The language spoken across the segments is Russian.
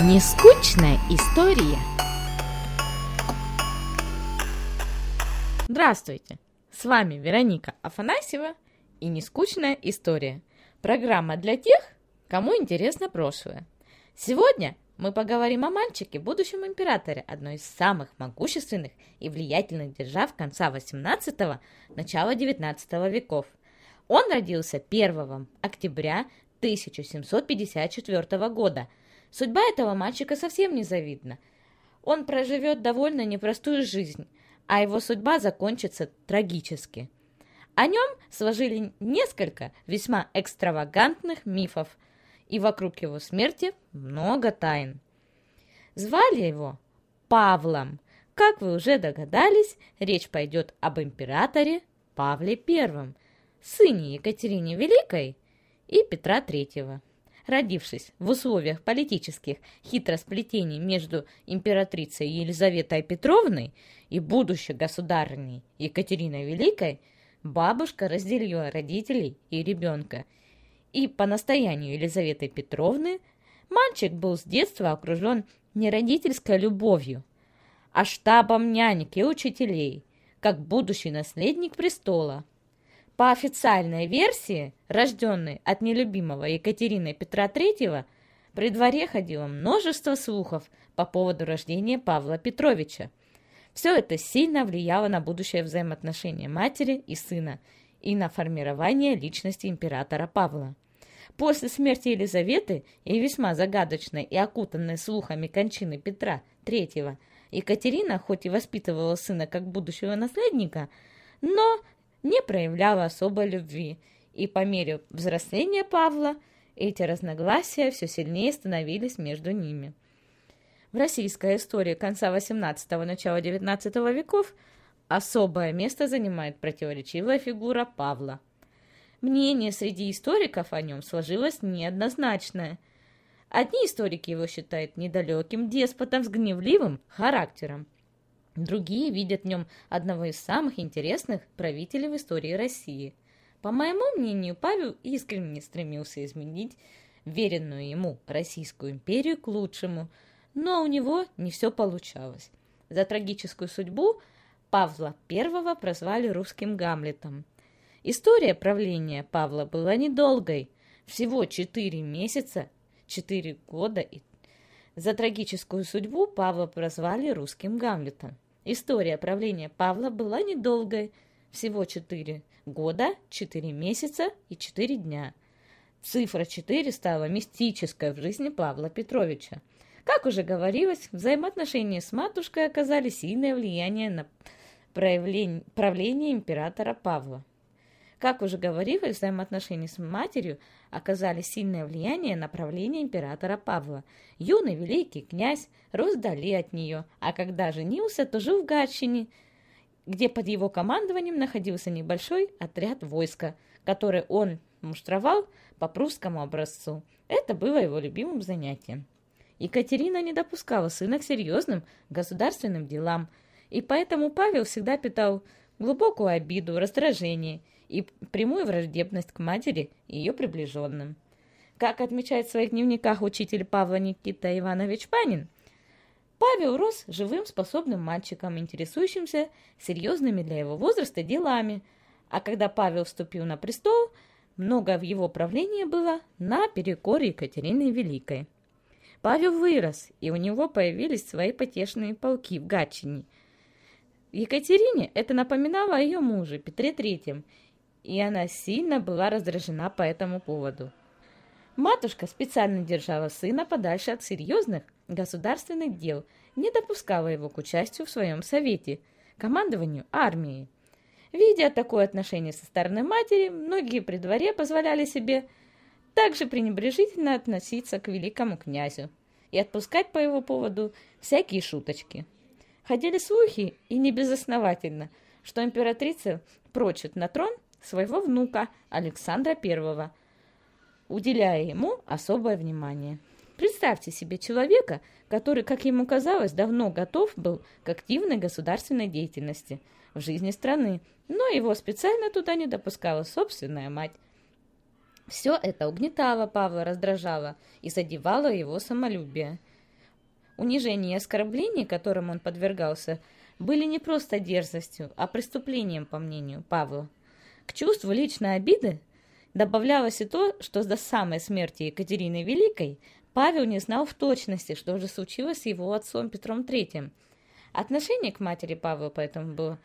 Нескучная история. Здравствуйте! С вами Вероника Афанасьева и Нескучная история. Программа для тех, кому интересно прошлое. Сегодня мы поговорим о мальчике, будущем императоре одной из самых могущественных и влиятельных держав конца 18-го, начала 19 веков. Он родился 1 октября 1754 года. Судьба этого мальчика совсем не завидна. Он проживет довольно непростую жизнь, а его судьба закончится трагически. О нем сложили несколько весьма экстравагантных мифов, и вокруг его смерти много тайн. Звали его Павлом. Как вы уже догадались, речь пойдет об императоре Павле I, сыне Екатерины Великой и Петра III. Родившись в условиях политических хитросплетений между императрицей Елизаветой Петровной и будущей государыней Екатериной Великой, бабушка разделила родителей и ребенка. И по настоянию Елизаветы Петровны мальчик был с детства окружен не родительской любовью, а штабом нянек и учителей, как будущий наследник престола – по официальной версии, рожденной от нелюбимого Екатерины Петра III, при дворе ходило множество слухов по поводу рождения Павла Петровича. Все это сильно влияло на будущее взаимоотношение матери и сына и на формирование личности императора Павла. После смерти Елизаветы и весьма загадочной и окутанной слухами кончины Петра III, Екатерина, хоть и воспитывала сына как будущего наследника, но не проявляла особой любви, и по мере взросления Павла эти разногласия все сильнее становились между ними. В российской истории конца XVIII – начала XIX веков особое место занимает противоречивая фигура Павла. Мнение среди историков о нем сложилось неоднозначное. Одни историки его считают недалеким деспотом с гневливым характером, Другие видят в нем одного из самых интересных правителей в истории России. По моему мнению, Павел искренне стремился изменить веренную ему Российскую империю к лучшему, но у него не все получалось. За трагическую судьбу Павла I прозвали русским Гамлетом. История правления Павла была недолгой, всего 4 месяца, 4 года и за трагическую судьбу Павла прозвали русским Гамлетом. История правления Павла была недолгой, всего 4 года, 4 месяца и 4 дня. Цифра 4 стала мистической в жизни Павла Петровича. Как уже говорилось, взаимоотношения с матушкой оказали сильное влияние на правление императора Павла. Как уже говорилось, взаимоотношения с матерью оказали сильное влияние на правление императора Павла. Юный великий князь рос вдали от нее, а когда женился, то жил в Гатчине, где под его командованием находился небольшой отряд войска, который он муштровал по прусскому образцу. Это было его любимым занятием. Екатерина не допускала сына к серьезным государственным делам, и поэтому Павел всегда питал глубокую обиду, раздражение и прямую враждебность к матери и ее приближенным. Как отмечает в своих дневниках учитель Павла Никита Иванович Панин, Павел рос живым, способным мальчиком, интересующимся серьезными для его возраста делами, а когда Павел вступил на престол, много в его правлении было на перекоре Екатерины Великой. Павел вырос, и у него появились свои потешные полки в Гатчине. Екатерине это напоминало о ее муже Петре Третьем, и она сильно была раздражена по этому поводу. Матушка специально держала сына подальше от серьезных государственных дел, не допускала его к участию в своем совете, командованию армией. Видя такое отношение со стороны матери, многие при дворе позволяли себе также пренебрежительно относиться к великому князю и отпускать по его поводу всякие шуточки. Ходили слухи, и не безосновательно, что императрица прочит на трон своего внука Александра I, уделяя ему особое внимание. Представьте себе человека, который, как ему казалось, давно готов был к активной государственной деятельности в жизни страны, но его специально туда не допускала собственная мать. Все это угнетало Павла, раздражало и задевало его самолюбие. Унижение и оскорбления, которым он подвергался, были не просто дерзостью, а преступлением, по мнению Павла. К чувству личной обиды добавлялось и то, что до самой смерти Екатерины Великой Павел не знал в точности, что же случилось с его отцом Петром III. Отношение к матери Павла поэтому было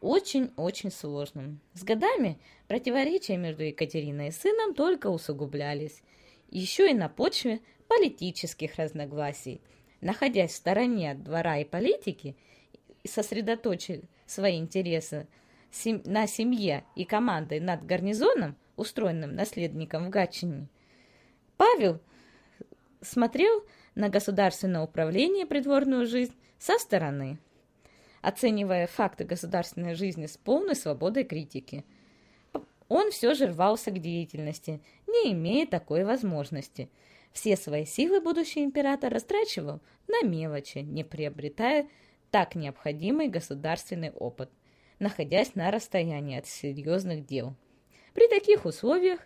очень-очень сложным. С годами противоречия между Екатериной и сыном только усугублялись, еще и на почве политических разногласий. Находясь в стороне от двора и политики, сосредоточив свои интересы на семье и командой над гарнизоном, устроенным наследником в Гатчине, Павел смотрел на государственное управление придворную жизнь со стороны, оценивая факты государственной жизни с полной свободой критики. Он все же рвался к деятельности, не имея такой возможности. Все свои силы будущий император растрачивал на мелочи, не приобретая так необходимый государственный опыт, находясь на расстоянии от серьезных дел. При таких условиях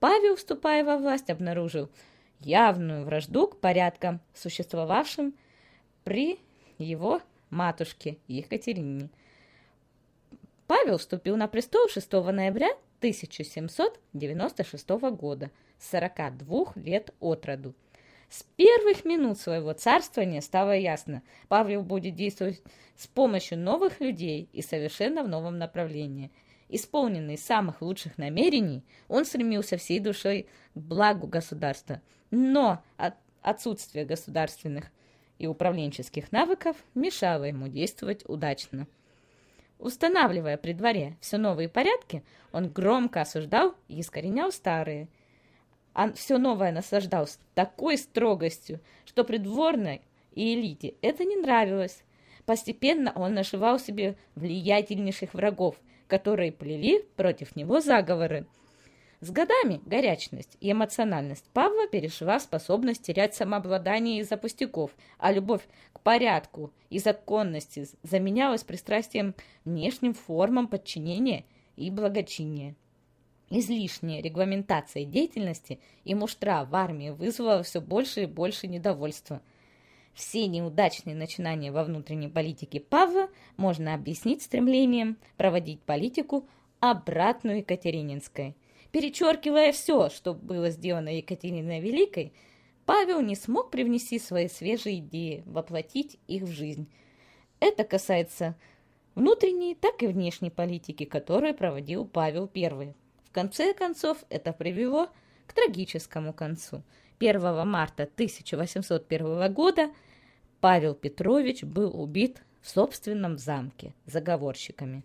Павел, вступая во власть, обнаружил явную вражду к порядкам, существовавшим при его матушке Екатерине. Павел вступил на престол 6 ноября 1796 года, 42 лет от роду. С первых минут своего царствования стало ясно, Павел будет действовать с помощью новых людей и совершенно в новом направлении. Исполненный самых лучших намерений, он стремился всей душой к благу государства, но от отсутствие государственных и управленческих навыков мешало ему действовать удачно. Устанавливая при дворе все новые порядки, он громко осуждал и искоренял старые – а все новое наслаждал с такой строгостью, что придворной и элите это не нравилось. Постепенно он нашивал себе влиятельнейших врагов, которые плели против него заговоры. С годами горячность и эмоциональность Павла перешла в способность терять самообладание из-за пустяков, а любовь к порядку и законности заменялась пристрастием внешним формам подчинения и благочиния. Излишняя регламентация деятельности и муштра в армии вызвала все больше и больше недовольства. Все неудачные начинания во внутренней политике Павла можно объяснить стремлением проводить политику обратную Екатерининской. Перечеркивая все, что было сделано Екатериной Великой, Павел не смог привнести свои свежие идеи, воплотить их в жизнь. Это касается внутренней, так и внешней политики, которую проводил Павел I. Конце концов, это привело к трагическому концу. 1 марта 1801 года Павел Петрович был убит в собственном замке заговорщиками.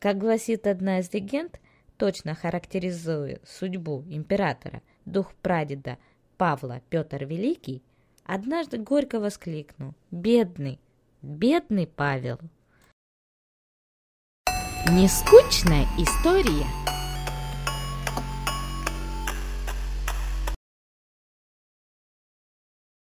Как гласит одна из легенд, точно характеризуя судьбу императора, дух прадеда Павла Петр Великий, однажды горько воскликнул «Бедный, бедный Павел!» Нескучная история –